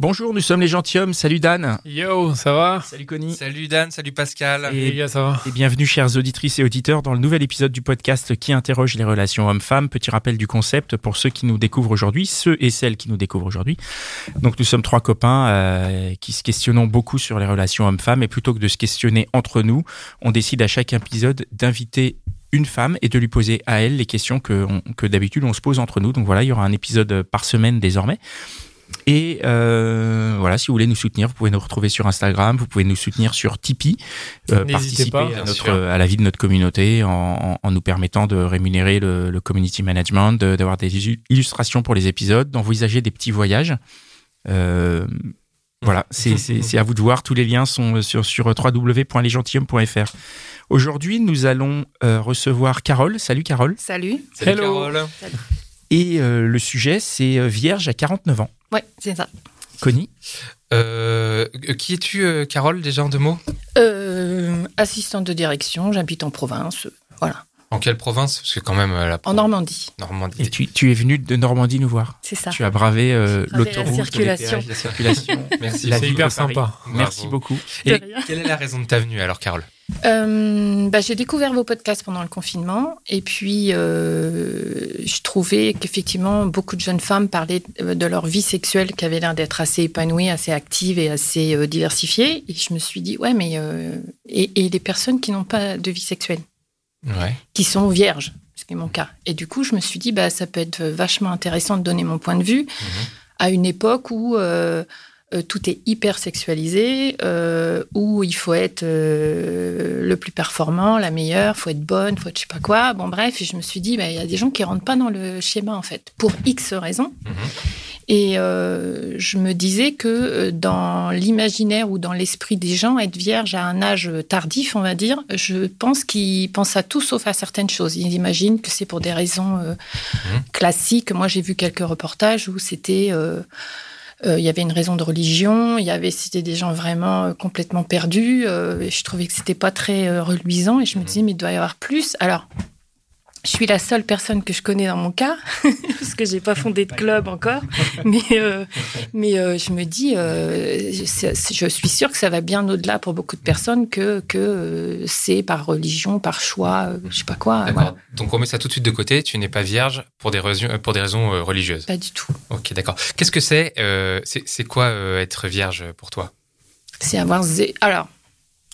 Bonjour, nous sommes les gentilshommes. Salut Dan. Yo, ça va Salut Connie. Salut Dan, salut Pascal. Les gars, ça va Et bienvenue, chers auditrices et auditeurs, dans le nouvel épisode du podcast qui interroge les relations hommes-femmes. Petit rappel du concept pour ceux qui nous découvrent aujourd'hui, ceux et celles qui nous découvrent aujourd'hui. Donc, nous sommes trois copains euh, qui se questionnons beaucoup sur les relations hommes-femmes et plutôt que de se questionner entre nous, on décide à chaque épisode d'inviter une femme et de lui poser à elle les questions que, on- que d'habitude on se pose entre nous. Donc voilà, il y aura un épisode par semaine désormais. Et euh, voilà, si vous voulez nous soutenir, vous pouvez nous retrouver sur Instagram, vous pouvez nous soutenir sur Tipeee, euh, participer pas. à, notre, la vie de notre communauté en, en- en nous permettant de rémunérer le, le community management, de- d'avoir des illu- illustrations pour les épisodes, d'envisager des petits voyages. Euh, voilà, c'est c'est- c'est à vous de voir. Tous les liens sont sur, sur www.lesgentilhommes.fr. Aujourd'hui, nous allons euh, recevoir Carole. Salut Carole. Salut. Salut Hello. Carole. Et euh, le sujet, c'est Vierge à 49 ans. Ouais, c'est ça. Connie Euh, qui es-tu, euh, Carole, déjà en deux mots? Euh, assistante de direction, j'habite en province. Voilà, En quelle province? Parce que quand même, la en Normandie. Normandie. Et tu, tu es venu de Normandie nous voir. C'est ça. Tu as bravé euh, la l'autoroute, les circulation. péages, la circulation. Merci. La C'est hyper sympa. Merci beaucoup. Et quelle est la raison de ta venue alors, Carole? Euh, bah, j'ai découvert vos podcasts pendant le confinement et puis euh, je trouvais qu'effectivement beaucoup de jeunes femmes parlaient de leur vie sexuelle qui avait l'air d'être assez épanouie, assez active et assez euh, diversifiée. Et je me suis dit, ouais, mais. euh, et, et les personnes qui n'ont pas de vie sexuelle Ouais. qui sont vierges, ce qui est mon cas. Et du coup, je me suis dit, bah, ça peut être vachement intéressant de donner mon point de vue à une époque où euh, tout est hyper sexualisé, euh, où il faut être euh, le plus performant, la meilleure, faut être bonne, faut être je sais pas quoi. Bon, bref, et je me suis dit, bah, il y a des gens qui rentrent pas dans le schéma, en fait, pour X raisons. Mhm. Et euh, je me disais que dans l'imaginaire ou dans l'esprit des gens, être vierge à un âge tardif, on va dire, je pense qu'ils pensent à tout sauf à certaines choses. Ils imaginent que c'est pour des raisons euh, classiques. Moi, j'ai vu quelques reportages où c'était... euh, euh, il y avait une raison de religion, il y avait c'était des gens vraiment euh, complètement perdus. euh, et je trouvais que c'était pas très euh, reluisant et je me disais mais il doit y avoir plus. Alors je suis la seule personne que je connais dans mon cas, parce que j'ai pas fondé de club encore. Mais, euh, mais euh, je me dis, euh, je suis sûre que ça va bien au-delà pour beaucoup de personnes que, que c'est par religion, par choix, je sais pas quoi. D'accord. Voilà. Donc on met ça tout de suite de côté. Tu n'es pas vierge pour des raisons, pour des raisons religieuses. Pas du tout. Ok, d'accord. Qu'est-ce que c'est C'est quoi être vierge pour toi? C'est avoir. zé- Alors,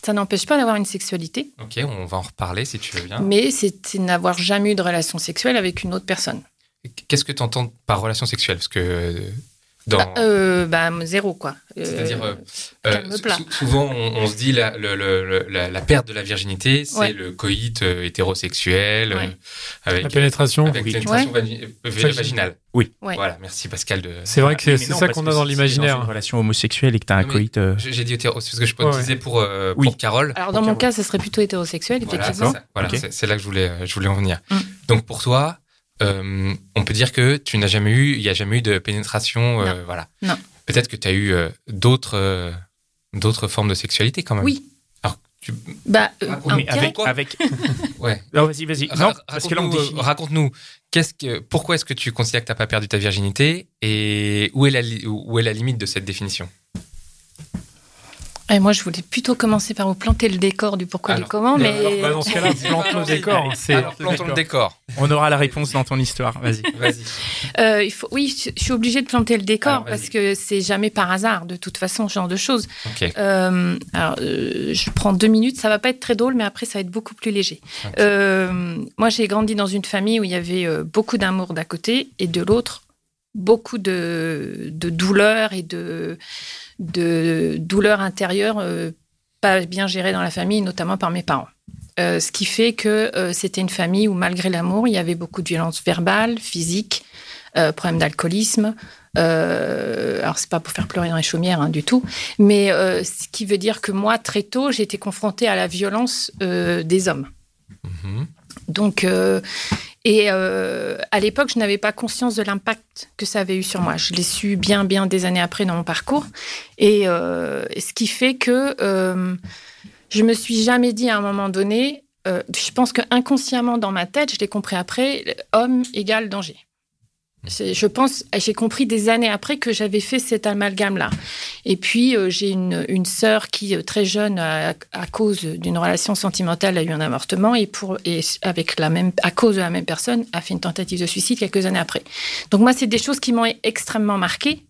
ça n'empêche pas d'avoir une sexualité, Ok, on va en reparler si tu veux bien. mais c'est n'avoir jamais eu de relation sexuelle avec une autre personne. Qu'est-ce que tu entends par relation sexuelle? Parce que dans. Bah, euh, bah, zéro, quoi. Euh, C'est-à-dire, euh, euh, souvent on, on se dit la, le- le- le- la, la perte de la virginité, c'est Ouais. le coït euh, hétérosexuel euh, Ouais. avec, La pénétration. avec Oui. pénétration vaginale. Oui. Ouais. Voilà, merci Pascal. De... C'est vrai que c'est ça qu'on a dans si t'es Dans une l'imaginaire. relation homosexuelle et que tu as un coït. euh, J'ai dit hétéro, c'est parce que je peux Ouais, disais pour, euh, Oui. pour Carole. Alors, dans mon cas, ce serait plutôt hétérosexuel, Voilà, c'est effectivement. ça. Voilà, c'est- c'est là que je voulais, je voulais en venir. Mm. Donc pour toi, euh, on peut dire que tu n'as jamais eu, il n'y a jamais eu de pénétration, euh, voilà. Non. Peut-être que tu as eu euh, d'autres, euh, d'autres formes de sexualité quand même. Oui. Alors, tu, Bah, euh, avec. quoi avec... ouais. Non, vas-y, vas-y. Ra- Non, parce que là, on raconte-nous, définit. raconte-nous, qu'est-ce que, pourquoi est-ce que tu considères que tu n'as pas perdu ta virginité et où est la, li- où est la limite de cette définition? Et moi, je voulais plutôt commencer par vous planter le décor du pourquoi Alors, du comment, mais Alors, bah, dans ce cas-là, plante le décor. C'est Alors, plantons le décor. On aura la réponse dans ton histoire. Vas-y. Vas-y. euh, il faut, oui, je suis obligée de planter le décor Alors, parce que c'est jamais par hasard, de toute façon, ce genre de choses. Euh, alors, euh, je prends deux minutes, ça va pas être très drôle, mais après, ça va être beaucoup plus léger. Euh, moi, j'ai grandi dans une famille où il y avait beaucoup d'amour d'un côté et de l'autre, beaucoup de, de douleur et de, de douleur intérieure euh, pas bien gérée dans la famille, notamment par mes parents. Euh, ce qui fait que euh, c'était une famille où, malgré l'amour, il y avait beaucoup de violence verbale, physique, problème d'alcoolisme. Alors, c'est pas pour faire pleurer dans les chaumières hein, du tout, mais ce qui veut dire que moi, très tôt, j'ai été confrontée à la violence des hommes. Mhm. Donc, euh, et euh, à l'époque, je n'avais pas conscience de l'impact que ça avait eu sur moi. Je l'ai su bien, bien des années après dans mon parcours. Et euh, ce qui fait que je me suis jamais dit à un moment donné, je pense que inconsciemment dans ma tête, je l'ai compris après, homme égale danger. Je pense, j'ai compris des années après que j'avais fait cet amalgame-là. Et puis, euh, j'ai une, sœur qui, euh, très jeune, à, cause d'une relation sentimentale, a eu un avortement et, pour, et avec la même, à cause de la même personne, a fait une tentative de suicide quelques années après. Donc, moi, c'est des choses qui m'ont extrêmement marquée.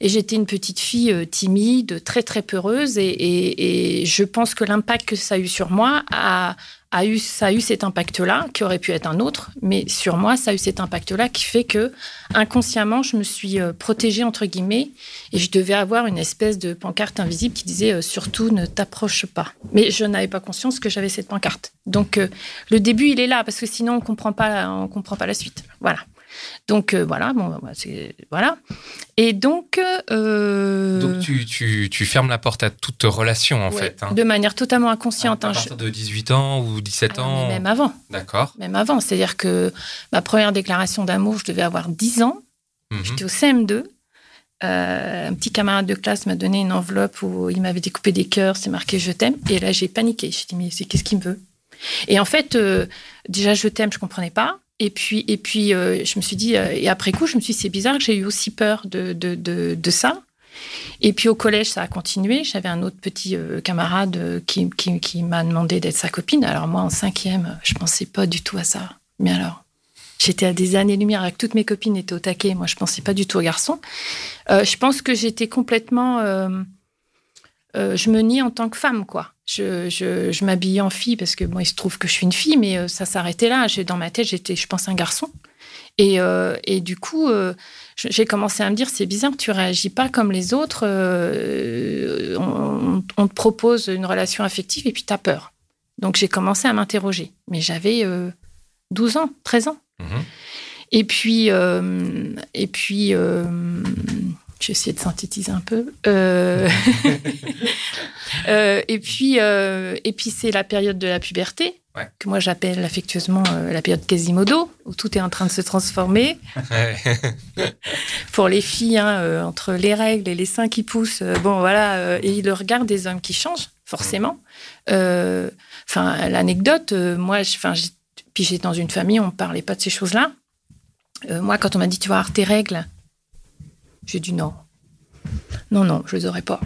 Et j'étais une petite fille euh, timide, très, très peureuse. Et je pense que l'impact que ça a eu sur moi a, a eu, ça a eu cet impact-là, qui aurait pu être un autre. Mais sur moi, ça a eu cet impact-là qui fait que, inconsciemment, je me suis euh, protégée, entre guillemets, et je devais avoir une espèce de pancarte invisible qui disait euh, surtout ne t'approche pas. Mais je n'avais pas conscience que j'avais cette pancarte. Donc euh, le début il est là parce que sinon on comprend pas on comprend pas la suite. Voilà. Donc euh, voilà bon bah, c'est voilà. Et donc, euh, Donc tu, tu, tu fermes la porte à toute relation en ouais, fait. hein. de manière totalement inconsciente. à hein, je- partir de 18 ans ou 17 Alors, ans. même avant, D'accord. même avant. C'est-à-dire que ma première déclaration d'amour, je devais avoir 10 ans. Mhm. J'étais au CM2. Euh, un petit camarade de classe m'a donné une enveloppe où il m'avait découpé des cœurs, c'est marqué je t'aime. Et là, j'ai paniqué. J'ai dit, mais c'est qu'est-ce qu'il me veut? Et en fait, euh, déjà, je t'aime, je comprenais pas. Et puis, et puis euh, je me suis dit, euh, et après coup, je me suis dit, c'est bizarre que j'ai eu aussi peur de, de, de, ça. Et puis au collège, ça a continué. J'avais un autre petit euh, camarade qui, qui, qui m'a demandé d'être sa copine. Alors moi, en cinquième, je pensais pas du tout à ça. Mais alors, j'étais à des années-lumière avec toutes mes copines étaient au taquet. Moi, je pensais pas du tout aux garçons. Je pense que j'étais complètement. je me nie en tant que femme, quoi. Je, je, je m'habillais en fille parce que bon, il se trouve que je suis une fille, mais euh, ça s'arrêtait là. Dans ma tête, j'étais, je pense, un garçon. Et, euh, et du coup, euh, j'ai commencé à me dire, c'est bizarre, tu réagis pas comme les autres. euh, on, on te propose une relation affective et puis tu as peur. Donc j'ai commencé à m'interroger. Mais j'avais euh, 12 ans, 13 ans. Mhm. Et puis, et puis je vais essayer de synthétiser un peu. Euh, euh, et puis, euh, et puis c'est la période de la puberté, Ouais. que moi j'appelle affectueusement la période Quasimodo, où tout est en train de se transformer. Pour les filles, hein, entre les règles et les seins qui poussent, bon voilà, et le regard des hommes qui change, forcément. Enfin, l'anecdote, moi, enfin, j'ai- puis j'étais dans une famille, on ne parlait pas de ces choses-là. Moi, quand on m'a dit tu vas avoir tes règles, j'ai dit non. Non, non, je les aurais pas.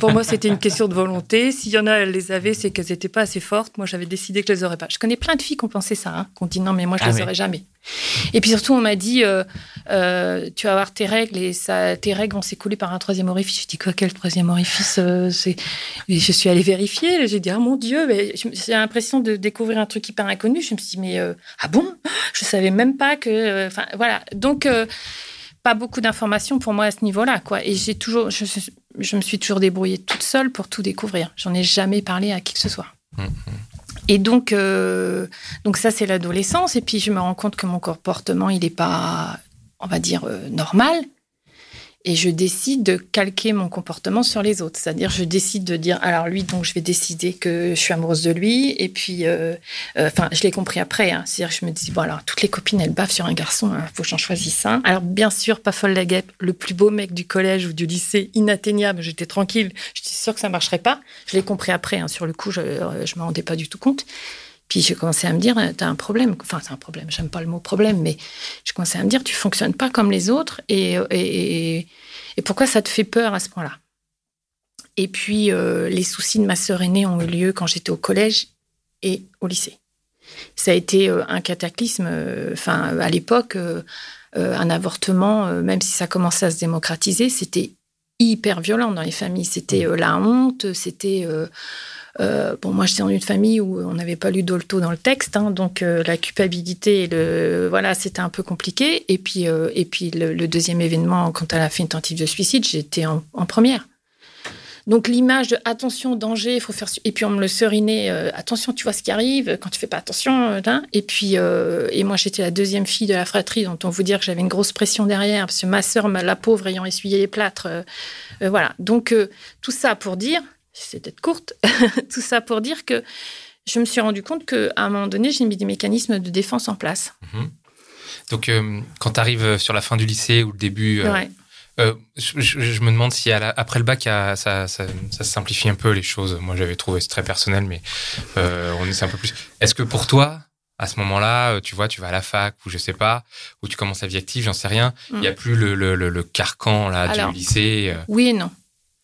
Pour moi, c'était une question de volonté. S'il y en a, elles les avaient, c'est qu'elles n'étaient pas assez fortes. Moi, j'avais décidé que je les aurais pas. Je connais plein de filles qui ont pensé ça, hein, qui ont dit non, mais moi, je Ah les oui. aurais jamais. Et puis surtout, on m'a dit euh, euh, tu vas avoir tes règles et ça, tes règles vont s'écouler par un troisième orifice. Je dis quoi, quel troisième orifice euh. Et je suis allée vérifier. J'ai dit ah mon Dieu, mais j'ai l'impression de découvrir un truc hyper inconnu. Je me suis dit mais euh, ah bon? Je savais même pas que. Enfin voilà. Donc pas beaucoup d'informations pour moi à ce niveau-là, quoi. Et j'ai toujours, je, je me suis toujours débrouillée toute seule pour tout découvrir. J'en ai jamais parlé à qui que ce soit. Mhm. Et donc, euh, donc ça c'est l'adolescence. Et puis je me rends compte que mon comportement il n'est pas, on va dire euh, normal. Et je décide de calquer mon comportement sur les autres. C'est-à-dire, je décide de dire, alors lui, donc je vais décider que je suis amoureuse de lui. Et puis, euh, euh, enfin, je l'ai compris après. hein. C'est-à-dire, je me dis, bon, alors toutes les copines, elles bavent sur un garçon, il faut que j'en choisisse un. Alors, bien sûr, pas folle la guêpe, le plus beau mec du collège ou du lycée, inatteignable, j'étais tranquille. J'étais sûre que ça marcherait pas. Je l'ai compris après. hein. Sur le coup, je ne me rendais pas du tout compte. Puis j'ai commencé à me dire, t'as un problème. Enfin, c'est un problème, j'aime pas le mot problème, mais je commençais à me dire, tu fonctionnes pas comme les autres et, et, et- pourquoi ça te fait peur à ce point-là? Et puis, euh, les soucis de ma sœur aînée ont eu lieu quand j'étais au collège et au lycée. Ça a été euh, un cataclysme. euh, Enfin, à l'époque, euh, euh, un avortement, euh, même si ça commençait à se démocratiser, c'était hyper violent dans les familles. C'était euh, la honte, c'était... euh, euh, bon, moi, j'étais dans une famille où on n'avait pas lu Dolto dans le texte, hein, donc euh, la culpabilité, et le, voilà, c'était un peu compliqué. Et puis, euh, et puis le, le deuxième événement, quand elle a fait une tentative de suicide, j'étais en, en première. Donc l'image de attention, danger, il faut faire. Et puis on me le serinait, euh, attention, tu vois ce qui arrive quand tu fais pas attention. euh, hein. Et puis, euh, et moi j'étais la deuxième fille de la fratrie, dont on vous dire que j'avais une grosse pression derrière, parce que ma sœur, la pauvre, ayant essuyé les plâtres. euh, voilà. Donc tout ça pour dire, c'est peut-être courte, tout ça pour dire que je me suis rendu compte qu'à un moment donné, j'ai mis des mécanismes de défense en place. Donc, euh, quand tu arrives sur la fin du lycée ou le début, Ouais. Euh, je, je- je me demande si à la- après le bac, ça, ça, ça simplifie un peu les choses. Moi, j'avais trouvé, c'est très personnel, mais euh, on essaie un peu plus. Est-ce que pour toi, à ce moment-là, euh, tu vois, tu vas à la fac ou je sais pas, ou tu commences la vie active, j'en sais rien, il n'y a plus le, le, le, le carcan là, Alors, du lycée. Oui et non.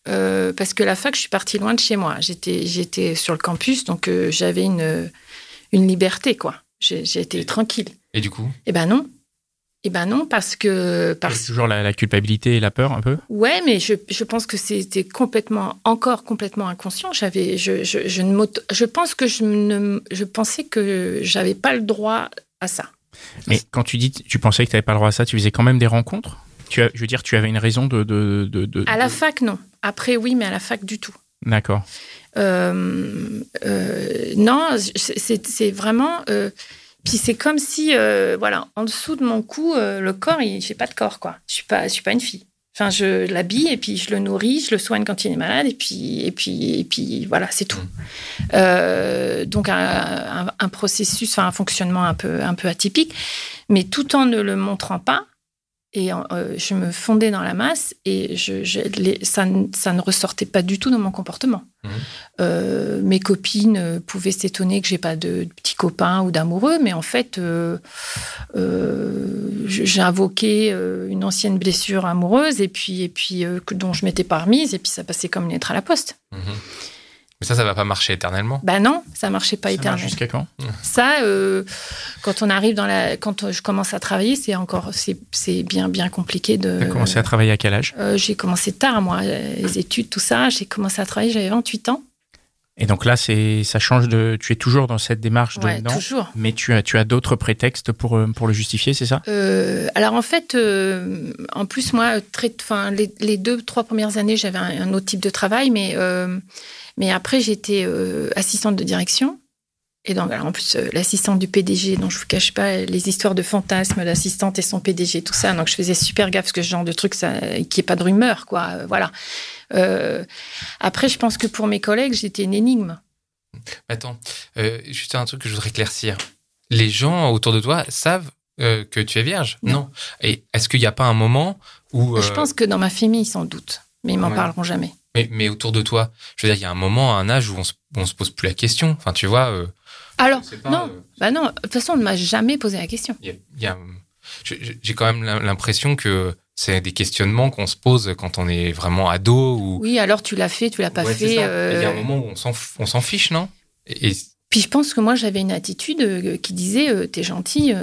Euh, parce que la fac, je suis partie loin de chez moi. J'étais, j'étais sur le campus, donc j'avais une, une liberté, quoi. Été tranquille. Et du coup? Eh ben non. Eh ben non, parce que... Parce... toujours la, la culpabilité et la peur un peu? Ouais, mais je, je pense que c'était complètement, encore complètement inconscient. J'avais, je, je, je, ne je pense que je, ne, je pensais que j'avais pas le droit à ça. Mais quand tu dis tu pensais que tu n'avais pas le droit à ça, tu faisais quand même des rencontres? Tu as, Je veux dire, tu avais une raison de. de, de, de- À la fac, non. Après, oui, mais à la fac, du tout. D'accord. Euh, euh, non, c'est vraiment. euh, puis c'est comme si, euh, voilà, en dessous de mon cou, euh, le corps, il- j'ai pas de corps, quoi. Je suis pas, je suis pas une fille. Enfin, je l'habille et puis je le nourris, je le soigne quand il est malade et puis et puis et puis voilà, c'est tout. Euh, donc un, un- un processus, enfin un fonctionnement un peu un peu atypique, mais tout en ne le montrant pas. Et euh, je me fondais dans la masse et je, je- les- ça, ne- ça ne ressortait pas du tout dans mon comportement. Mhm. Euh, mes copines euh, pouvaient s'étonner que j'ai pas de, de petits copains ou d'amoureux, mais en fait, euh, j'ai invoqué une ancienne blessure amoureuse et puis et puis dont je m'étais pas remise et puis ça passait comme une lettre à la poste. Mhm. Mais ça, ça va pas marcher éternellement. Bah non, ça marchait pas Ça éternellement. jusqu'à quand? Ça, euh, quand on arrive dans la, quand je commence à travailler, c'est encore, c'est bien bien compliqué de. Tu as commencé à travailler à quel âge? Euh, j'ai commencé tard, moi, les études, tout ça. J'ai commencé à travailler, j'avais 28 ans. Et donc là, c'est ça change de. Tu es toujours dans cette démarche de Ouais, non, toujours. mais tu as, tu as d'autres prétextes pour, euh, pour le justifier, c'est ça? Euh, alors en fait, euh, en plus moi, très, enfin les, les deux trois premières années, j'avais un, un autre type de travail, mais euh, mais après j'étais euh, assistante de direction. Et donc, alors en plus, euh, l'assistante du PDG, dont je vous cache pas les histoires de fantasmes, l'assistante et son PDG, tout ça. Donc, je faisais super gaffe parce que ce genre de truc, ça, qu'il n'y ait pas de rumeur, quoi. Euh, voilà. Après, je pense que pour mes collègues, j'étais une énigme. Attends, juste un truc que je voudrais éclaircir. Les gens autour de toi savent que tu es vierge? Non. Et est-ce qu'il n'y a pas un moment où... Je pense que dans ma famille, s'en doutent, mais ils m'en Ouais. parleront jamais. Mais, mais autour de toi, je veux dire, il y a un moment, un âge où on se, on se pose plus la question. Enfin, tu vois... euh, Alors, pas, non, euh, bah non, de toute façon, on ne m'a jamais posé la question. y a- y J'ai quand même l'impression que c'est des questionnements qu'on se pose quand on est vraiment ado ou... Oui, alors tu l'as fait, tu l'as pas Ouais, fait. euh, Il y a un moment où on s'en fiche, non? Et, et- Puis je pense que moi, j'avais une attitude qui disait T'es gentil,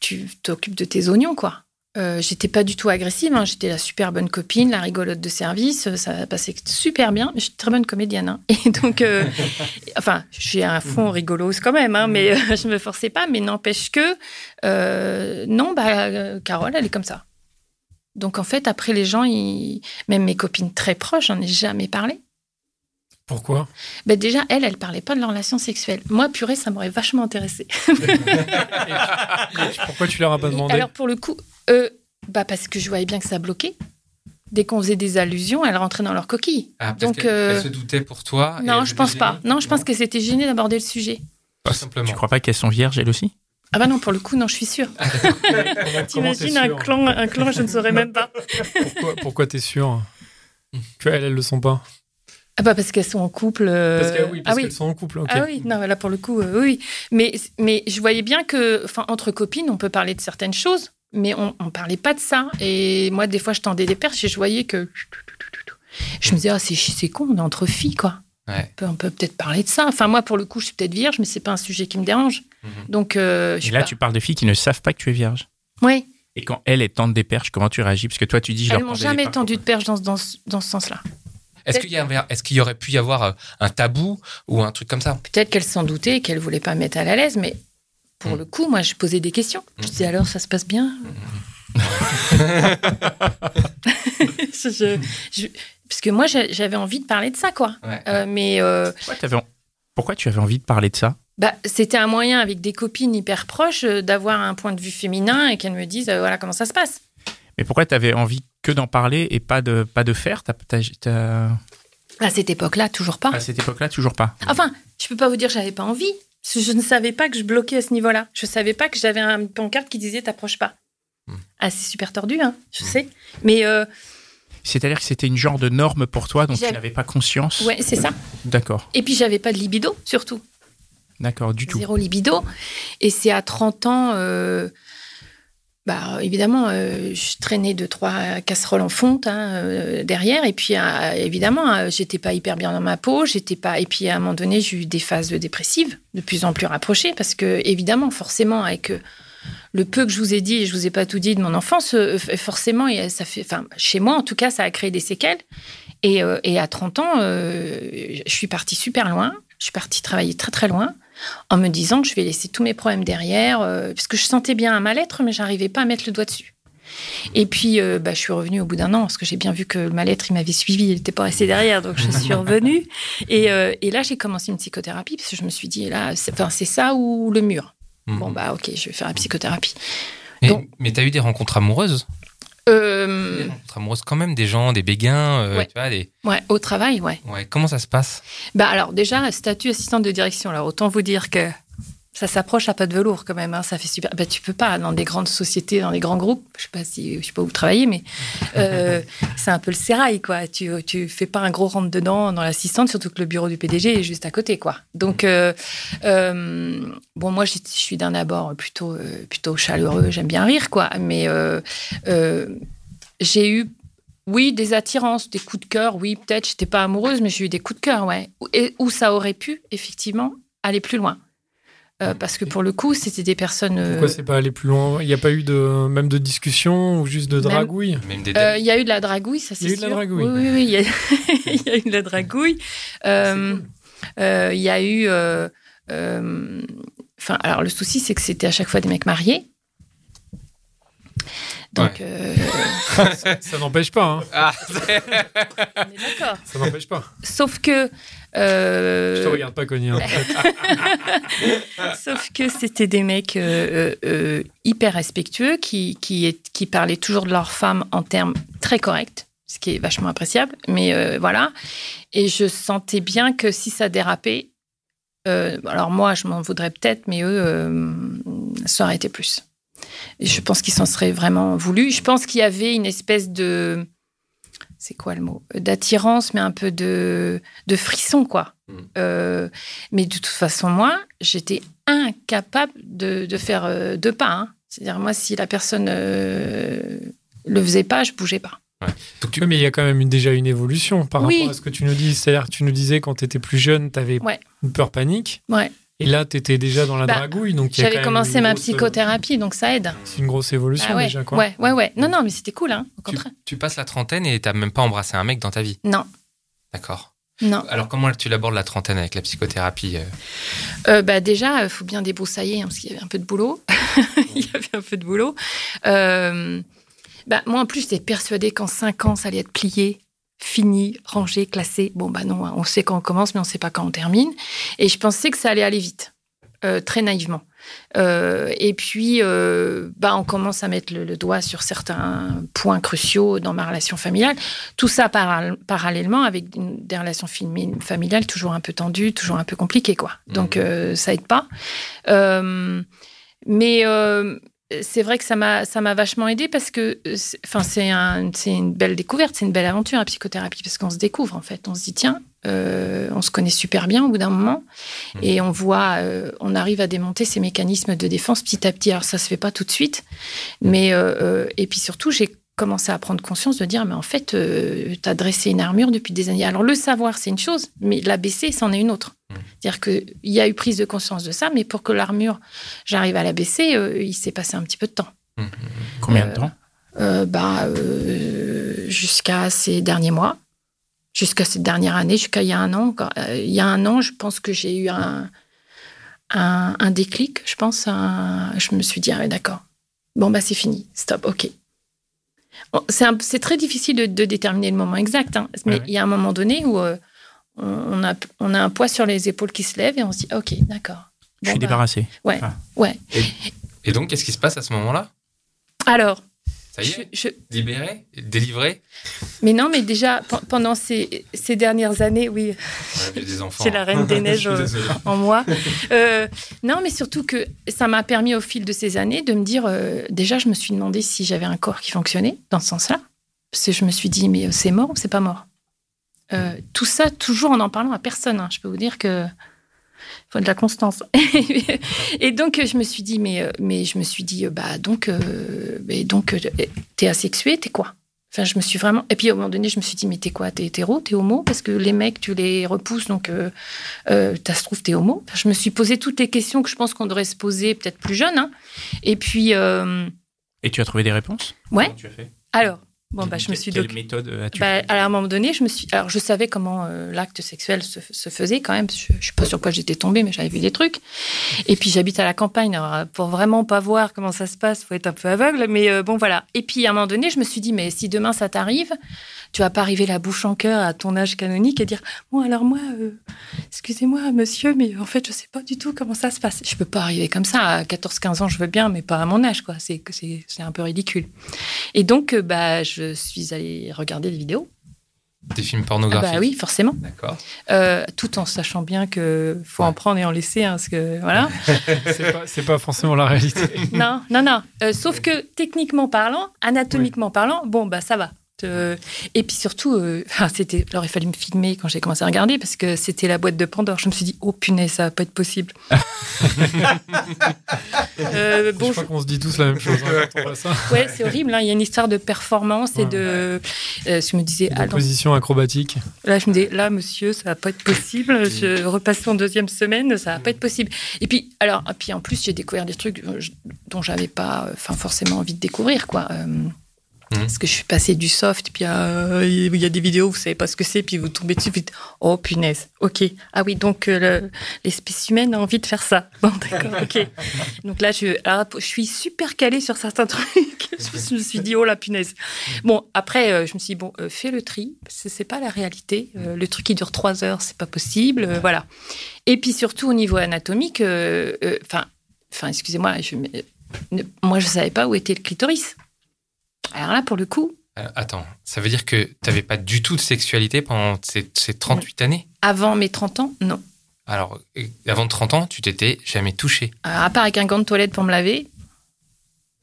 tu t'occupes de tes oignons, quoi. Euh, j'étais pas du tout agressive, hein, j'étais la super bonne copine, la rigolote de service, euh, ça passait super bien. Je suis très bonne comédienne. hein. Et donc, euh, enfin, j'ai un fond rigolos quand même, hein, mais euh, je me forçais pas. Mais n'empêche que, euh, non, bah, Carole, elle est comme ça. Donc en fait, après, les gens, ils- même mes copines très proches, j'en ai jamais parlé. Pourquoi? Ben déjà, elle, elle parlait pas de leur relation sexuelle. Moi, purée, ça m'aurait vachement intéressé. Pourquoi tu leur as pas demandé? Alors pour le coup, euh, bah parce que je voyais bien que ça bloquait. Dès qu'on faisait des allusions, elle rentrait dans leur coquille. Ah, parce Donc, qu'elle- euh, elle se doutait pour toi non, je pense pas. Non, je pense que c'était gêné d'aborder le sujet. Pas simplement. Tu crois pas qu'elles sont vierges elles aussi Ah bah non, pour le coup, non, je suis sûre. Comment T'imagines un clan, un clan, je ne saurais même pas. Pourquoi, pourquoi t'es sûr qu'elles, elles le sont pas Ah bah parce qu'elles sont en couple. euh, Parce que oui, parce ah oui. qu'elles sont en couple. ok. Ah oui, non, là pour le coup, euh, oui. Mais, mais je voyais bien que, enfin, entre copines, on peut parler de certaines choses, mais on ne parlait pas de ça. Et moi, des fois, je tendais des perches et je voyais que. Je me disais, ah, c'est c'est con, on est entre filles, quoi. Ouais. On peut, peut-être parler de ça. Enfin, moi, pour le coup, je suis peut-être vierge, mais c'est pas un sujet qui me dérange. Mhm. Donc, euh, je Et là, pas. tu parles de filles qui ne savent pas que tu es vierge. Oui, Et quand elles, elles tentent des perches, comment tu réagis? Parce que toi, tu dis, je elles m'ont des jamais tendu de perche dans, ce- dans, ce- dans ce sens-là. Est-ce qu'il y, est-ce qu'il y aurait pu y avoir euh, un tabou ou un truc comme ça? Peut-être qu'elles s'en doutaient et qu'elles voulaient pas me mettre à la l'aise, mais pour Mhm. le coup, moi, je posais des questions. Je disais alors, ça se passe bien je, Parce que moi, j'a- j'avais envie de parler de ça, quoi. Ouais. Euh, mais euh, Pourquoi, tu avais envie de parler de ça? Bah, c'était un moyen avec des copines hyper proches euh, d'avoir un point de vue féminin et qu'elles me disent, voilà comment ça se passe. Mais pourquoi tu avais envie que d'en parler et pas de, pas de faire? À cette époque-là, toujours pas. À cette époque-là, toujours pas. Enfin, je peux pas vous dire que j'avais pas envie. Je ne savais pas que je bloquais à ce niveau-là. Je savais pas que j'avais un pancarte qui disait t'approches pas. Hmm. Ah, c'est super tordu, hein, je sais. Mais euh, C'est-à-dire que c'était une genre de norme pour toi dont tu n'avais pas conscience ouais, c'est ça. D'accord, Et puis j'avais pas de libido, surtout. d'accord, du tout. Zéro libido. Et c'est à 30 ans, euh, bah, évidemment, euh, je traînais deux, trois casseroles en fonte hein, euh, derrière. Et puis, euh, évidemment, euh, j'étais pas hyper bien dans ma peau. J'étais pas... Et puis, à un moment donné, j'ai eu des phases dépressives de plus en plus rapprochées. Parce que, évidemment, forcément, avec le peu que je vous ai dit, je vous ai pas tout dit de mon enfance, forcément, ça fait, enfin, chez moi, en tout cas, ça a créé des séquelles. Et, et à 30 ans, je suis partie super loin. Je suis partie travailler très, très loin en me disant que je vais laisser tous mes problèmes derrière, euh, parce que je sentais bien un mal-être, mais j'arrivais pas à mettre le doigt dessus. Et puis, euh, bah, je suis revenue au bout d'un an, parce que j'ai bien vu que le mal-être, il m'avait suivi, il n'était pas resté derrière, donc je suis revenue. Et, euh, et là, j'ai commencé une psychothérapie, parce que je me suis dit, là, c'est ça ou le mur. Mhm. Bon, bah, ok, je vais faire la psychothérapie. Mais, donc- mais t'as eu des rencontres amoureuses? Euh, amoureuses quand même, des gens, des béguins, euh, Ouais. tu vois, des... ouais, au travail, ouais. Ouais, comment ça se passe? Bah alors déjà, statut assistante de direction. Alors autant vous dire que ça s'approche à pas de velours quand même. hein, ça fait super. Bah tu peux pas dans des grandes sociétés, dans des grands groupes. Je sais pas si je sais pas où vous travaillez, mais euh, c'est un peu le sérail quoi. Tu tu fais pas un gros rentre dedans dans l'assistante, surtout que le bureau du PDG est juste à côté quoi. Donc euh, euh, bon moi je suis d'un abord plutôt plutôt chaleureux. J'aime bien rire quoi, mais j'ai eu oui, des attirances, des coups de cœur, oui, peut-être, j'étais pas amoureuse, mais j'ai eu des coups de cœur, ouais. Et où ça aurait pu, effectivement, aller plus loin. Euh, parce que pour le coup, c'était des personnes. euh, Pourquoi c'est pas aller plus loin? Il n'y a pas eu de, même de discussion ou juste de dragouille? Même des euh, Il y a eu de la dragouille, ça c'est Il y a eu de la sûr. dragouille. Oui, oui, oui, il y a, il y a eu de la dragouille. Euh, euh, Il y a eu. euh, euh, Enfin, alors le souci, c'est que c'était à chaque fois des mecs mariés. Donc, euh, Ça n'empêche pas, hein. Ah, on est d'accord. Ça n'empêche pas. Sauf que. Euh, Je te regarde pas, Connie. hein. Sauf que c'était des mecs euh, euh, euh, hyper respectueux qui, qui, est- qui parlaient toujours de leur femme en termes très corrects, ce qui est vachement appréciable. Mais voilà. Et je sentais bien que si ça dérapait, alors moi, je m'en voudrais peut-être, mais eux, ça aurait été plus. Et je pense qu'ils s'en seraient vraiment voulu. Je pense qu'il y avait une espèce de. C'est quoi le mot? D'attirance, mais un peu de, de frisson, quoi. Mm. Euh, mais de toute façon, moi, j'étais incapable de, de faire euh, deux pas. hein. C'est-à-dire, moi, si la personne euh, le faisait pas, je bougeais pas. donc tu... Oui, mais il y a quand même une- déjà une évolution par Oui. rapport à ce que tu nous dis. C'est-à-dire que tu nous disais quand tu étais plus jeune, tu avais Ouais. une peur panique. Ouais. Et là, tu étais déjà dans la Bah, dragouille. Donc J'avais commencé ma grosse- psychothérapie, donc ça aide. C'est une grosse évolution Ah ouais, déjà, quoi. ouais, ouais, ouais. Non, non, mais c'était cool, hein, au tu, contraire. tu passes la trentaine et t'as même pas embrassé un mec dans ta vie? Non, D'accord. non. Alors comment tu l'abordes la trentaine avec la psychothérapie euh? Euh, bah déjà, il faut bien débroussailler, hein, parce qu'il y avait un peu de boulot. il y avait un peu de boulot. Euh, bah, moi, en plus, j'étais persuadée qu'en cinq ans, ça allait être plié, fini, rangé, classé. Bon, bah non, hein, on sait quand on commence, mais on sait pas quand on termine. Et je pensais que ça allait aller vite, euh, très naïvement. Euh, et puis, euh, bah, on commence à mettre le, le doigt sur certains points cruciaux dans ma relation familiale. Tout ça para- parallèlement avec une- des relations fami- familiales toujours un peu tendues, toujours un peu compliquées, quoi. Donc, euh, ça aide pas. Euh, mais euh, c'est vrai que ça m'a ça m'a vachement aidé parce que euh, c'est- enfin c'est un, c'est une belle découverte, c'est une belle aventure la psychothérapie parce qu'on se découvre en fait, on se dit tiens, euh, on se connaît super bien au bout d'un moment Mhm. et on voit, euh, on arrive à démonter ces mécanismes de défense petit à petit. Alors ça se fait pas tout de suite, mais euh, euh, et puis surtout j'ai commencé à prendre conscience de dire mais en fait tu as dressé une armure depuis des années. Alors le savoir c'est une chose, mais la baisser c'en est une autre. Mhm. C'est-à-dire qu'il y a eu prise de conscience de ça, mais pour que l'armure, j'arrive à la baisser, euh, il s'est passé un petit peu de temps. Combien Euh, de temps? Euh, bah, euh, jusqu'à ces derniers mois, jusqu'à cette dernière année, jusqu'à il y a un an. Quand- euh, il y a un an, je pense que j'ai eu un, un, un déclic. Je pense, un- je me suis dit, ah d'accord. Bon, bah, c'est fini. Stop, ok. C'est un- c'est très difficile de, de déterminer le moment exact, hein. mais Ouais, il y a un moment donné où euh, on, a, on a un poids sur les épaules qui se lève et on se dit, ok, d'accord. Je suis bah, débarrassé. Ouais, Ah. ouais. Et donc, qu'est-ce qui se passe à ce moment-là? Alors, Ça y je, est je- Libéré Délivré mais non, mais déjà, pe- pendant ces, ces dernières années, oui, Ouais, J'ai des enfants. C'est la reine des neiges, Je euh, en moi. Euh, non, mais surtout que ça m'a permis au fil de ces années de me dire, euh, déjà, je me suis demandé si j'avais un corps qui fonctionnait dans ce sens-là. Parce que je me suis dit, mais c'est mort ou c'est pas mort? Euh, Tout ça, toujours en en parlant à personne. hein. Je peux vous dire que faut de la constance. et donc, je me suis dit, mais, euh, mais je me suis dit, euh, bah, donc, euh, mais donc, t'es asexué, t'es quoi? Enfin, je me suis vraiment. Et puis, à un moment donné, je me suis dit, mais t'es quoi? T'es hétéro T'es homo? Parce que les mecs, tu les repousses, donc, euh, euh, ça se trouve, t'es homo. Enfin, je me suis posé toutes les questions que je pense qu'on devrait se poser, peut-être plus jeune. hein. Et puis, euh, Et tu as trouvé des réponses? Ouais. Tu as fait? Alors, bon, bah, je me suis Quelle docu- méthode euh, as-tu bah, à un moment donné, je me suis. Alors, je savais comment euh, l'acte sexuel se, se faisait quand même. Je, je suis pas sur quoi j'étais tombée, mais j'avais vu des trucs. Et puis, j'habite à la campagne. Alors, pour vraiment pas voir comment ça se passe, faut être un peu aveugle. Mais euh, bon, voilà. Et puis, à un moment donné, je me suis dit, mais si demain ça t'arrive, tu vas pas arriver la bouche en cœur à ton âge canonique et dire, bon, alors moi, euh, excusez-moi, monsieur, mais en fait, je sais pas du tout comment ça se passe. Je peux pas arriver comme ça. À 14-15 ans, je veux bien, mais pas à mon âge, quoi. C'est que c'est c'est un peu ridicule. Et donc, euh, bah, je suis allée regarder des vidéos. Des films Ah pornographiques bah oui, forcément. D'accord. Euh, tout en sachant bien que faut en prendre et en laisser, hein, parce que voilà. C'est pas, c'est pas forcément la réalité. non, non, non. Euh, sauf que techniquement parlant, anatomiquement parlant, bon bah ça va. Euh, et puis surtout, euh, enfin, c'était, alors il fallait me filmer quand j'ai commencé à regarder parce que c'était la boîte de Pandore. Je me suis dit, oh punaise, ça va pas être possible. Euh, bon, je crois qu'on se dit tous la même chose hein, quand on voit ça. ouais, c'est horrible. hein. Il y a une histoire de performance et de. euh, je me disais, ah, positions acrobatiques. Là, je me dis, là, monsieur, ça va pas être possible. Je repasse en deuxième semaine, ça va pas être possible. Et puis, alors, et puis en plus, j'ai découvert des trucs euh, je- dont j'avais pas, euh, enfin, forcément envie de découvrir, quoi. Euh, Parce que je suis passée du soft, puis euh, il y a des vidéos, vous savez pas ce que c'est, puis vous tombez dessus, puis oh punaise, ok. Ah oui, donc le- l'espèce humaine a envie de faire ça. Bon, d'accord, ok. Donc là, je, alors, je suis super calée sur certains trucs. je me suis dit, oh la punaise. Bon, après, euh, je me suis dit, bon, euh, fais le tri, c'est pas la réalité. Le truc qui dure trois heures, c'est pas possible. voilà. Et puis surtout au niveau anatomique, enfin, excusez-moi, ne- moi je savais pas où était le clitoris. Alors là, pour le coup, Euh, attends, ça veut dire que tu n'avais pas du tout de sexualité pendant ces, ces 38 années? Avant mes 30 ans, non. Alors, euh, avant 30 ans, tu t'étais jamais touché. Alors, à part avec un gant de toilette pour me laver.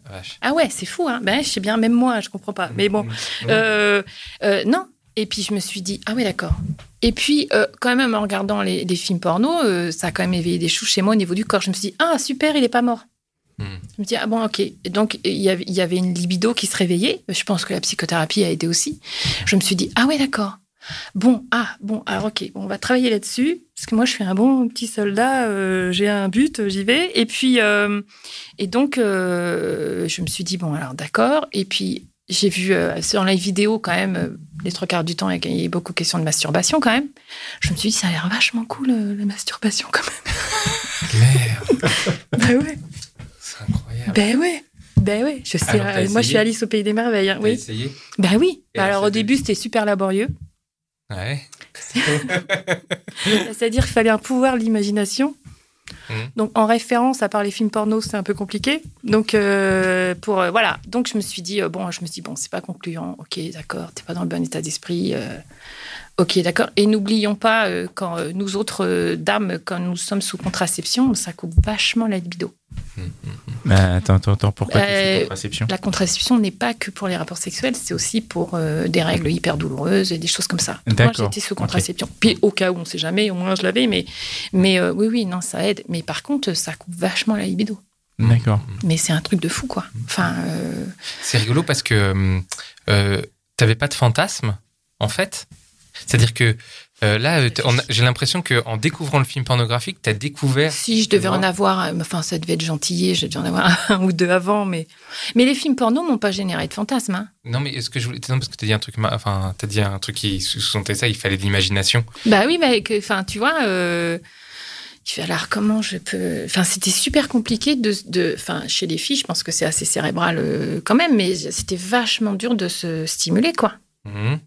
Vache. Ah ouais, c'est fou, hein. Ben, je sais bien, même moi, je comprends pas. Mais bon, Euh, euh, non. Et puis je me suis dit, ah oui, d'accord. Et puis, euh, quand même, en regardant les, les films porno, euh, ça a quand même éveillé des choux chez moi au niveau du corps. Je me suis dit, ah super, il est pas mort. Hmm. Je me dis, ah bon, ok. Et donc, il y, avait, une libido qui se réveillait. Je pense que la psychothérapie a aidé aussi. Je me suis dit, ah ouais, d'accord. Bon, ah, bon, alors ok, bon, on va travailler là-dessus. Parce que moi, je suis un bon petit soldat, euh, j'ai un but, j'y vais. Et puis, euh, et donc, euh, je me suis dit, bon, alors d'accord. Et puis, j'ai vu sur la vidéo quand même, les trois quarts du temps, il y a beaucoup de questions de masturbation quand même. Je me suis dit, ça a l'air vachement cool, la masturbation quand même. Merde, ben ouais, c'est incroyable. ben ouais. Ben ouais, je sais, Alors, moi je suis Alice au pays des merveilles. hein, oui. essayé Ben oui. Et alors au début c'était super laborieux. Ouais. C'est-à-dire qu'il fallait un pouvoir de l'imagination. Mhm. Donc en référence, à part les films porno, c'est un peu compliqué. Donc euh, pour euh, voilà, donc je me suis dit euh, bon, je me suis dit bon, c'est pas concluant. Ok, d'accord, t'es pas dans le bon état d'esprit. ok, d'accord. Et n'oublions pas quand nous autres dames, quand nous sommes sous contraception, ça coupe vachement la libido. Attends, attends, attends, pourquoi tu fais Euh, contraception La contraception n'est pas que pour les rapports sexuels, c'est aussi pour euh, des règles hyper douloureuses et des choses comme ça. Moi, D'accord, j'étais sous contraception. Puis au cas où on sait jamais, au moins je l'avais, mais, mais euh, oui, oui, non, ça aide. Mais par contre, ça coupe vachement la libido. D'accord. Mais c'est un truc de fou, quoi. Enfin, euh, C'est rigolo parce que euh, t'avais pas de fantasme, en fait. C'est-à-dire que euh, là, euh, j'ai l'impression qu'en découvrant le film pornographique, t'as découvert. si je devais en avoir, euh, enfin, ça devait être gentillé, je devais en avoir un ou deux avant, mais, mais les films porno m'ont pas généré de fantasmes. hein. Non, mais est-ce que je voulais. Non, parce que t'as dit un truc. Enfin, t'as dit un truc qui sous-sentait ça, il fallait de l'imagination. Bah oui, mais que- enfin, tu vois, euh, alors comment je peux. Enfin, c'était super compliqué de. de- Enfin, chez les filles, je pense que c'est assez cérébral quand même, mais c'était vachement dur de se stimuler, quoi. Mhm.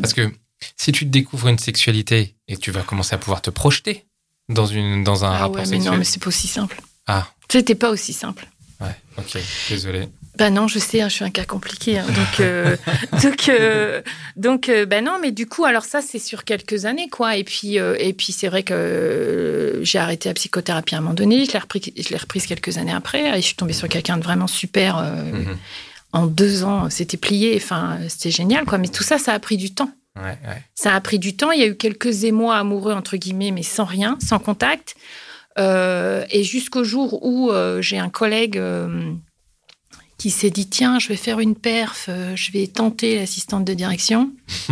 Parce que si tu découvres une sexualité et tu vas commencer à pouvoir te projeter dans, une, dans un ah rapport ouais, mais sexuel. non, mais c'est pas aussi simple. Ah, C'était pas aussi simple. ouais, ok, désolé. Bah non, je sais, hein, je suis un cas compliqué. hein, donc, euh, donc, euh, donc, euh, bah non, mais du coup, alors ça, c'est sur quelques années, quoi. Et puis, euh, et puis, c'est vrai que j'ai arrêté la psychothérapie à un moment donné. Je l'ai repris, je l'ai reprise quelques années après, et je suis tombée sur quelqu'un de vraiment super. Mhm. En deux ans, c'était plié. Enfin, c'était génial, quoi. Mais tout ça, ça a pris du temps. Ouais, ouais. Ça a pris du temps. Il y a eu quelques émois amoureux, entre guillemets, mais sans rien, sans contact. Euh, et jusqu'au jour où euh, j'ai un collègue euh, qui s'est dit Tiens, je vais faire une perf, je vais tenter l'assistante de direction.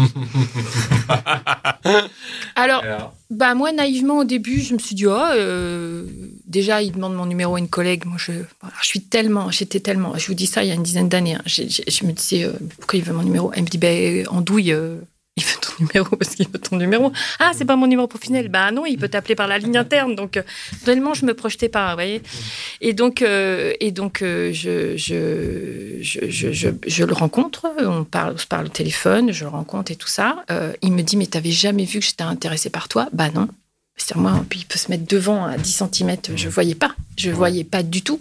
Alors, bah moi, naïvement, au début, je me suis dit Oh, déjà, il demande mon numéro à une collègue. Moi, je, voilà, je suis tellement, j'étais tellement, je vous dis ça il y a une dizaine d'années. hein. Je me disais Pourquoi il veut mon numéro? Elle me dit Ben, veut ton numéro parce qu'il veut ton numéro. Ah, c'est pas mon numéro professionnel. Bah non, il peut t'appeler par la ligne interne. Donc, euh, tellement je me projetais pas, vous voyez. Et donc, euh, et donc euh, je, je, je, je le rencontre. On, parle, on se parle au téléphone, je le rencontre et tout ça. Euh, il me dit, mais t'avais jamais vu que j'étais intéressée par toi? Bah non. C'est-à-dire, moi, puis il peut se mettre devant à 10 cm, je voyais pas. Je voyais pas du tout.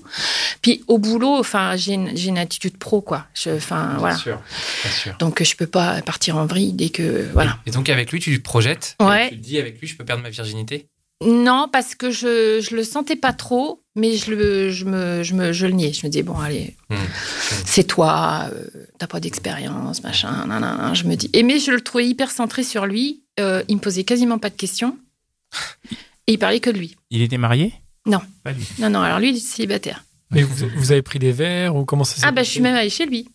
Puis au boulot, enfin, j'ai une, j'ai une attitude pro, quoi. Je, enfin, Bien voilà. sûr. Donc, je peux pas partir en vrille dès que. Voilà. Et donc avec lui, tu te projettes et Ouais. Tu te dis avec lui, je peux perdre ma virginité? Non, parce que je, je le sentais pas trop, mais je, le, je, me, je, me, je le niais. Je me disais, bon, allez, Hmm. c'est toi, euh, t'as pas d'expérience, machin, nan, nan, nan, je me dis. Et mais je le trouvais hyper centré sur lui. Euh, il me posait quasiment pas de questions. Et il parlait que de lui. Il était marié? Non. Pas lui. Non, non, alors lui, il est célibataire. Mais vous, vous avez pris des verres ou comment ça s'est Ah, bah, je suis même allée chez lui.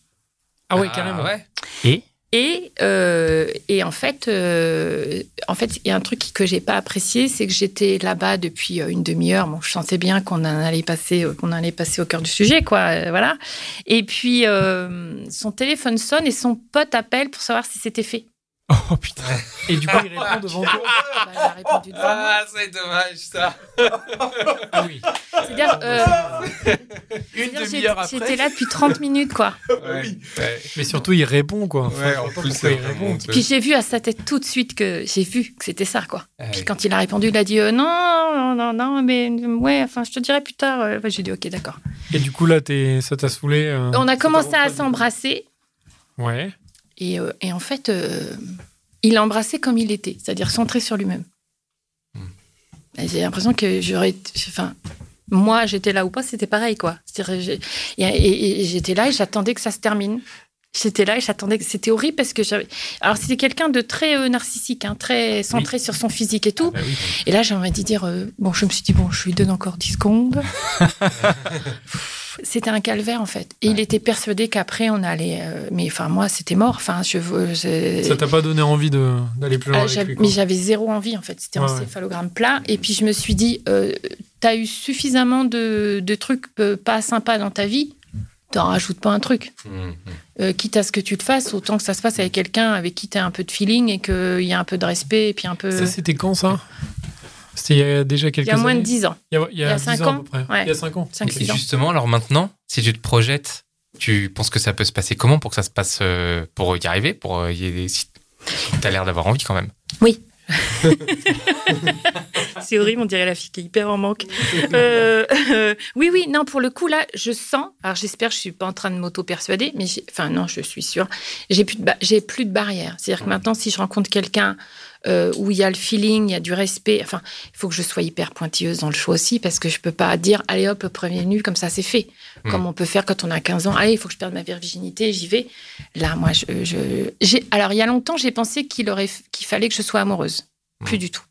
Ah ouais, carrément. ouais. Et? Et, euh, et en fait, euh, en fait, il y a un truc que j'ai pas apprécié, c'est que j'étais là-bas depuis euh, une demi-heure. Bon, je sentais bien qu'on allait passer, qu'on allait passer au cœur du sujet, quoi. voilà. Et puis euh, son téléphone sonne et son pote appelle pour savoir si c'était fait. Oh putain. Et du coup, il répond devant toi. Bah, il a répondu devant moi. Ah, c'est dommage ça. Ah oui. C'est-à-dire, euh, Une c'est-à-dire, demi-heure après. j'étais là depuis 30 minutes, quoi. Ouais. Ouais. Mais surtout, il répond, quoi. Enfin, Ouais, je en vois pas plus, pourquoi c'est il répond. Puis j'ai vu à sa tête tout de suite que j'ai vu que c'était ça, quoi. Ah Puis oui. quand il a répondu, il a dit euh, non, non, non, non, mais ouais, enfin, je te dirai plus tard. Euh, ouais, j'ai dit ok, d'accord. Et du coup, là, t'es- ça t'a saoulé. euh, On a commencé à s'embrasser. Ouais. Et, euh, et en fait, euh, il l'a embrassé comme il était, c'est-à-dire centré sur lui-même. Hmm. J'ai l'impression que j'aurais. Enfin, moi, j'étais là ou pas, c'était pareil, quoi. Et, et- et j'étais là et j'attendais que ça se termine. J'étais là et j'attendais que. C'était horrible parce que j'avais. Alors, c'était quelqu'un de très euh, narcissique, hein, très centré sur son physique et tout. Bah oui. Et là, j'ai envie de dire, euh, bon, je me suis dit, bon, je lui donne encore 10 secondes. c'était un calvaire, en fait. Et il était persuadé qu'après, on allait. euh, mais enfin, moi, c'était mort. Enfin, je. c'est- Ça t'a pas donné envie d'aller plus loin Ah, avec lui, mais j'avais zéro envie, en fait. C'était un Ouais, céphalogramme plat. Et puis, je me suis dit, euh, t'as eu suffisamment de, de trucs euh, pas sympas dans ta vie. T'en rajoutes pas un truc. Mhm. Euh, quitte à ce que tu te fasses, autant que ça se passe avec quelqu'un avec qui t'as un peu de feeling et qu'il y a un peu de respect et puis un peu. Ça, c'était quand, ça? C'était il y a déjà quelques il y a moins de années 10 ans. Il y a, il y a il y a 10 cinq ans, à ans. peu près. Ouais. Il y a 5 ans. Cinq, Ok. six Et ans. justement, alors maintenant, si tu te projettes, tu penses que ça peut se passer comment pour que ça se passe euh, pour y arriver pour euh, y aider si T'as l'air d'avoir envie quand même? C'est horrible, on dirait la fille qui est hyper en manque. Euh, euh, oui, oui, non, pour le coup, là, je sens. Alors, j'espère que je suis pas en train de m'auto-persuader, mais enfin, non, je suis sûre. J'ai plus de, j'ai plus de barrière. C'est-à-dire que maintenant, si je rencontre quelqu'un euh, où il y a le feeling, il y a du respect, enfin, il faut que je sois hyper pointilleuse dans le choix aussi, parce que je peux pas dire, allez hop, premier nu, comme ça, c'est fait. Mm. Comme on peut faire quand on a 15 ans, allez, il faut que je perde ma virginité, j'y vais. Là, moi, je, je- j'ai, alors, il y a longtemps, j'ai pensé qu'il aurait, qu'il fallait que je sois amoureuse. Plus Mm. du tout.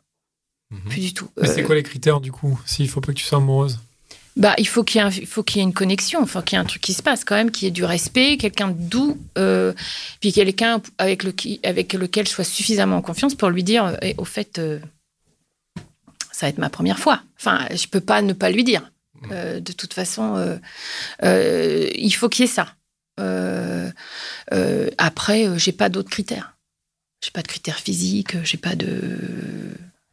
Mhm. Plus du tout. Mais c'est Euh, quoi les critères, du coup S'il faut pas que tu sois amoureuse? Bah, il faut qu'il y y ait une connexion, il faut qu'il y ait un truc qui se passe quand même, qu'il y ait du respect, quelqu'un de doux, euh, puis quelqu'un avec, le, avec lequel je sois suffisamment en confiance pour lui dire, Eh, au fait, euh, ça va être ma première fois. Enfin, je peux pas ne pas lui dire. Euh, de toute façon, il faut qu'il y ait ça. Après, j'ai pas d'autres critères. J'ai pas de critères physiques, j'ai pas de.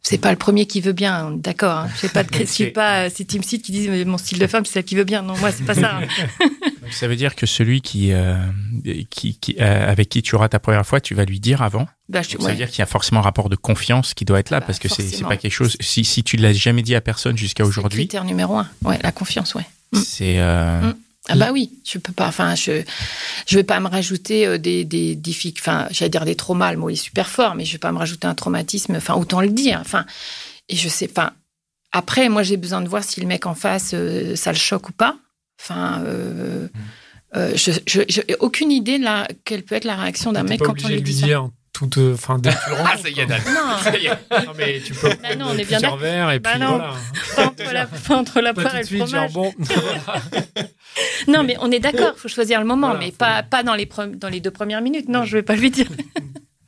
C'est pas le premier qui veut bien, d'accord. Hein. Je sais pas, de, suis pas euh, ces Team Seed qui disent mon style de femme, c'est celle qui veut bien. Non, moi, c'est pas ça. ça veut dire que celui qui, euh, qui, qui euh, avec qui tu auras ta première fois, tu vas lui dire avant. Bah, je, ça veut dire qu'il y a forcément un rapport de confiance qui doit être là, Bah, parce que c'est c'est pas quelque chose. Si, si tu l'as jamais dit à personne jusqu'à C'est aujourd'hui, Critère numéro un. Ouais, la confiance, ouais. Mm. c'est. euh, Mm. Ah bah oui, je peux pas. Enfin, je je vais pas me rajouter euh, des des difficultés. Enfin, j'allais dire des traumas. Le mot est super fort, mais je vais pas me rajouter un traumatisme. Enfin, autant le dire. Enfin, et je sais pas. Après, moi, j'ai besoin de voir si le mec en face, euh, ça le choque ou pas. Enfin, euh, euh, je, je, je- aucune idée là quelle peut être la réaction d'un mec pas quand on lui dit dire tout, euh, enfin, Ah, ça y est, Dan. Non, Ça y est. quoi. Non, mais tu peux. Bah non, on est bien plusieurs d'accord. verres et Bah puis non. voilà. pas entre la, pas entre la Pas poire tout et de le suite fromage. bon. Non, mais on est d'accord. Il faut choisir le moment, Voilà, mais pas pas dans les dans les deux premières minutes. Non, je vais pas lui dire.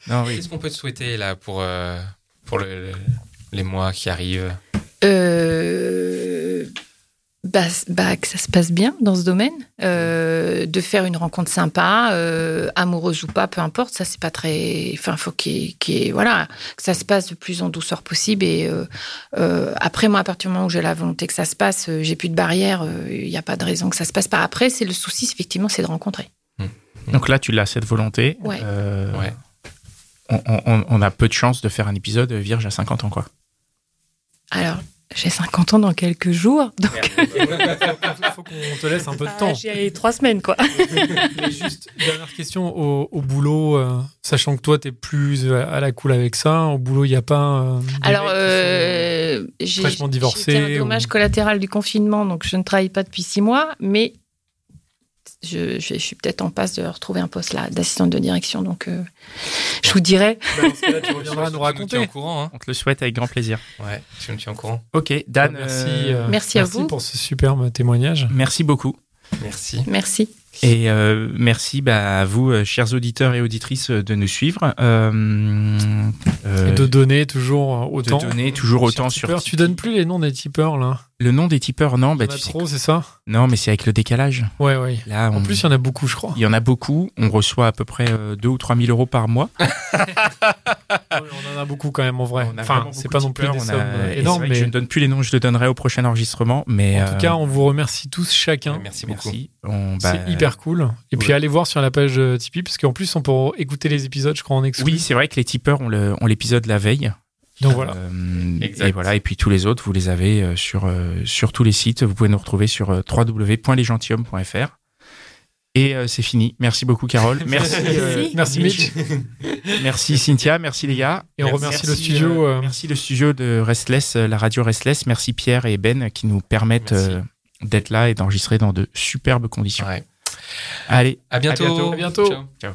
Non, oui. Qu'est-ce qu'on peut te souhaiter là pour, euh, pour le- le- les mois qui arrivent? Euh, bah, bah, que ça se passe bien dans ce domaine, euh, de faire une rencontre sympa, euh, amoureuse ou pas, peu importe. Ça, c'est pas très. Enfin, faut qu'il voilà, que ça se passe le plus en douceur possible. Et euh, euh, après, moi, à partir du moment où j'ai la volonté que ça se passe, euh, j'ai plus de barrière. Il n'y a pas de raison que ça se passe pas. Après, c'est le souci, effectivement, c'est de rencontrer. Donc là, tu l'as cette volonté. Ouais. Euh, Ouais. on, on- on a peu de chance de faire un épisode vierge à 50 ans, quoi. Alors, j'ai 50 ans dans quelques jours. Donc, Il faut qu'on te laisse un peu de temps. ah, j'ai trois semaines, quoi. Mais juste, dernière question, au, au boulot, euh, sachant que toi, tu es plus à la cool avec ça, au boulot, il n'y a pas. euh, Alors, euh, j'ai un dommage ou- collatéral du confinement, donc je ne travaille pas depuis six mois, mais je, je- je suis peut-être en passe de retrouver un poste là d'assistante de direction, donc euh, je vous dirai. Bah, dans ce cas-là, tu reviendras nous raconter. au courant, hein On te le souhaite avec grand plaisir. Ouais, tu nous tiens au courant. Ok, Dan, Merci, euh, euh, Merci à vous. pour ce superbe témoignage. merci beaucoup. Merci. Merci. Et euh, merci bah, à vous, euh, chers auditeurs et auditrices, euh, de nous suivre. Euh, euh, Et de donner toujours euh, de autant. donner toujours autant sur tipeurs. Tu donnes plus les noms des tipeurs, là le nom des tipeurs. Non, bah, tu sais- trop, c'est ça non, mais c'est avec le décalage. Ouais, ouais. Là, En plus, il y en a beaucoup, je crois. il y en a beaucoup. On reçoit à peu près 2 ou 3 000 euros par mois. On en a beaucoup quand même, en vrai. Enfin, c'est pas non plus des on a- sommes énormes, vrai que mais Je ne donne plus les noms, je le donnerai au prochain enregistrement. Mais en tout cas, on vous remercie tous chacun. Merci beaucoup. merci. On- bah, hyper cool. Et puis ouais. allez voir sur la page euh, Tipeee, parce qu'en plus, on peut écouter les épisodes, je crois, en exclu. Oui, c'est vrai que les tipeurs ont le- ont l'épisode la veille. Donc voilà. Euh, et voilà. Et puis tous les autres, vous les avez euh, sur euh, sur tous les sites. Vous pouvez nous retrouver sur www.lesgentilhommes.fr. Et euh, c'est fini. Merci beaucoup, Carole. Merci, euh, Merci, Mitch. merci Cynthia. Merci les gars. Et on Merci, remercie le studio, euh, euh, merci le studio de Restless, la radio Restless. Merci Pierre et Ben qui nous permettent Merci. euh, d'être là et d'enregistrer dans de superbes conditions. Ouais. Allez, À bientôt. À bientôt. Ciao.